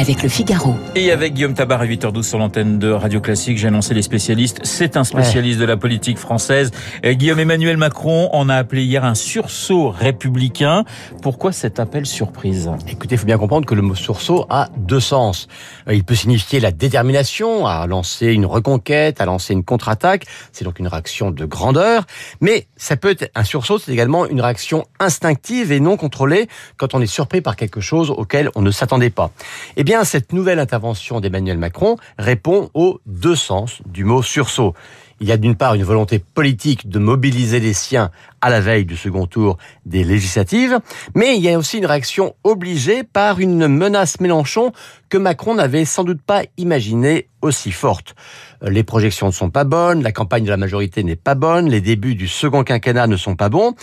avec le Figaro. Et avec Guillaume Tabar à 8h12 sur l'antenne de Radio Classique, j'ai annoncé les spécialistes. C'est un spécialiste de la politique française. Et Guillaume Emmanuel Macron en a appelé hier un sursaut républicain. Pourquoi cet appel surprise? Écoutez, il faut bien comprendre que le mot sursaut a deux sens. Euh, il peut signifier la détermination à lancer une reconquête, à lancer une contre-attaque. C'est donc une réaction de grandeur. Mais ça peut être un sursaut, c'est également une réaction instinctive et non contrôlée quand on est surpris par quelque chose auquel on ne s'attendait pas. Eh bien, cette nouvelle intervention d'Emmanuel Macron répond aux deux sens du mot sursaut. Il y a d'une part une volonté politique de mobiliser les siens à la veille du second tour des législatives, mais il y a aussi une réaction obligée par une menace Mélenchon que Macron n'avait sans doute pas imaginée aussi forte. Euh, les projections ne sont pas bonnes, la campagne de la majorité n'est pas bonne, les débuts du second quinquennat ne sont pas bons,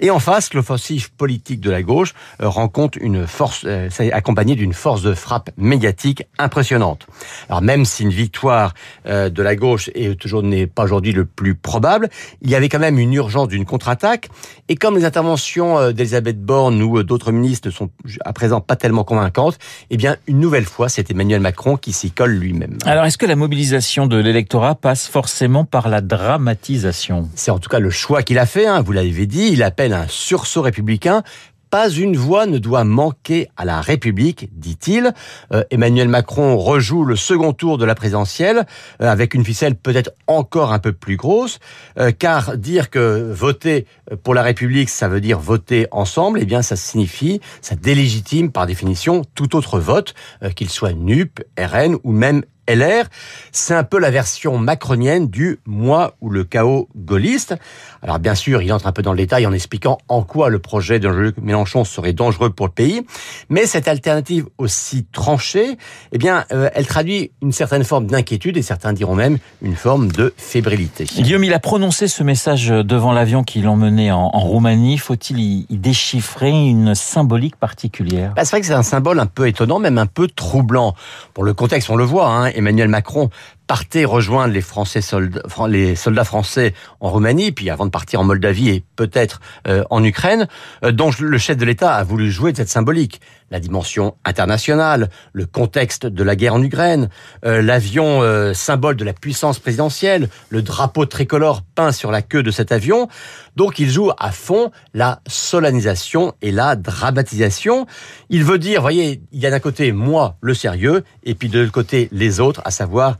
et en face, l'offensive politique de la gauche euh, rencontre une force, euh, accompagnée d'une force de frappe médiatique impressionnante. Alors même si une victoire de la gauche est toujours n'est pas aujourd'hui le plus probable, il y avait quand même une urgence d'une contre-attaque, et comme les interventions d'Elisabeth Borne ou d'autres ministres ne sont à présent pas tellement convaincantes, eh bien une nouvelle fois, c'est Emmanuel Macron qui s'y colle lui-même. Est-ce que la mobilisation de l'électorat passe forcément par la dramatisation C'est en tout cas le choix qu'il a fait, hein, vous l'avez dit, il appelle un sursaut républicain. Pas une voix ne doit manquer à la République, dit-il. Euh, Emmanuel Macron rejoue le second tour de la présidentielle euh, avec une ficelle peut-être encore un peu plus grosse, euh, car dire que voter pour la République, ça veut dire voter ensemble, eh bien ça signifie, ça délégitime par définition tout autre vote, qu'il soit NUP, RN ou même LR. C'est un peu la version macronienne du moi ou le chaos gaulliste. Alors bien sûr, il entre un peu dans le détail en expliquant en quoi le projet de Jean-Luc Mélenchon serait dangereux pour le pays. Mais cette alternative aussi tranchée, eh bien, euh, elle traduit une certaine forme d'inquiétude et certains diront même une forme de fébrilité. Guillaume, il a prononcé ce message devant l'avion qui l'emmenait en, en Roumanie. Faut-il y, déchiffrer une symbolique particulière? Bah, C'est vrai que c'est un symbole un peu étonnant, même un peu troublant. Pour le contexte, on le voit, hein, Emmanuel Macron partait rejoindre les Français soldats, les soldats français en Roumanie, puis avant de partir en Moldavie et peut-être euh, en Ukraine, euh, dont le chef de l'État a voulu jouer de cette symbolique. La dimension internationale, le contexte de la guerre en Ukraine, euh, l'avion symbole de la puissance présidentielle, le drapeau tricolore peint sur la queue de cet avion. Donc il joue à fond la solennisation et la dramatisation. Il veut dire, voyez, il y a d'un côté moi, le sérieux, et puis de l'autre côté les autres, à savoir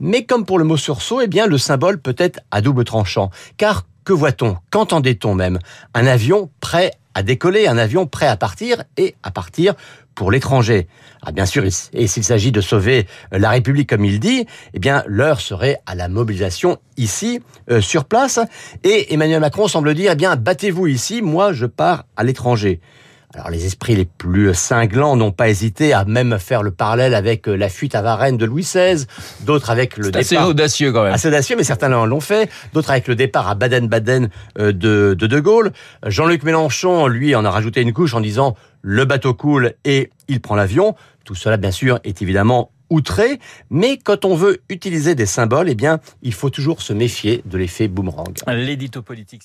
mais comme pour le mot sursaut, eh bien, le symbole peut être à double tranchant. Car que voit-on? Qu'entendait-on même? Un avion prêt à décoller, un avion prêt à partir et à partir pour l'étranger. Ah, bien sûr, et s'il s'agit de sauver euh, la République comme il dit, eh bien l'heure serait à la mobilisation ici, euh, sur place. Et Emmanuel Macron semble dire, eh bien battez-vous ici, moi je pars à l'étranger. Alors les esprits les plus cinglants n'ont pas hésité à même faire le parallèle avec euh, la fuite à Varennes de Louis XVI, d'autres avec le départ... assez audacieux quand même. Assez audacieux, mais certains l'ont fait. D'autres avec le départ à Baden-Baden euh, de, de De Gaulle. Jean-Luc Mélenchon, lui, en a rajouté une couche en disant le bateau coule et il prend l'avion. Tout cela, bien sûr, est évidemment outré, mais quand on veut utiliser des symboles, eh bien, il faut toujours se méfier de l'effet boomerang. L'édito politique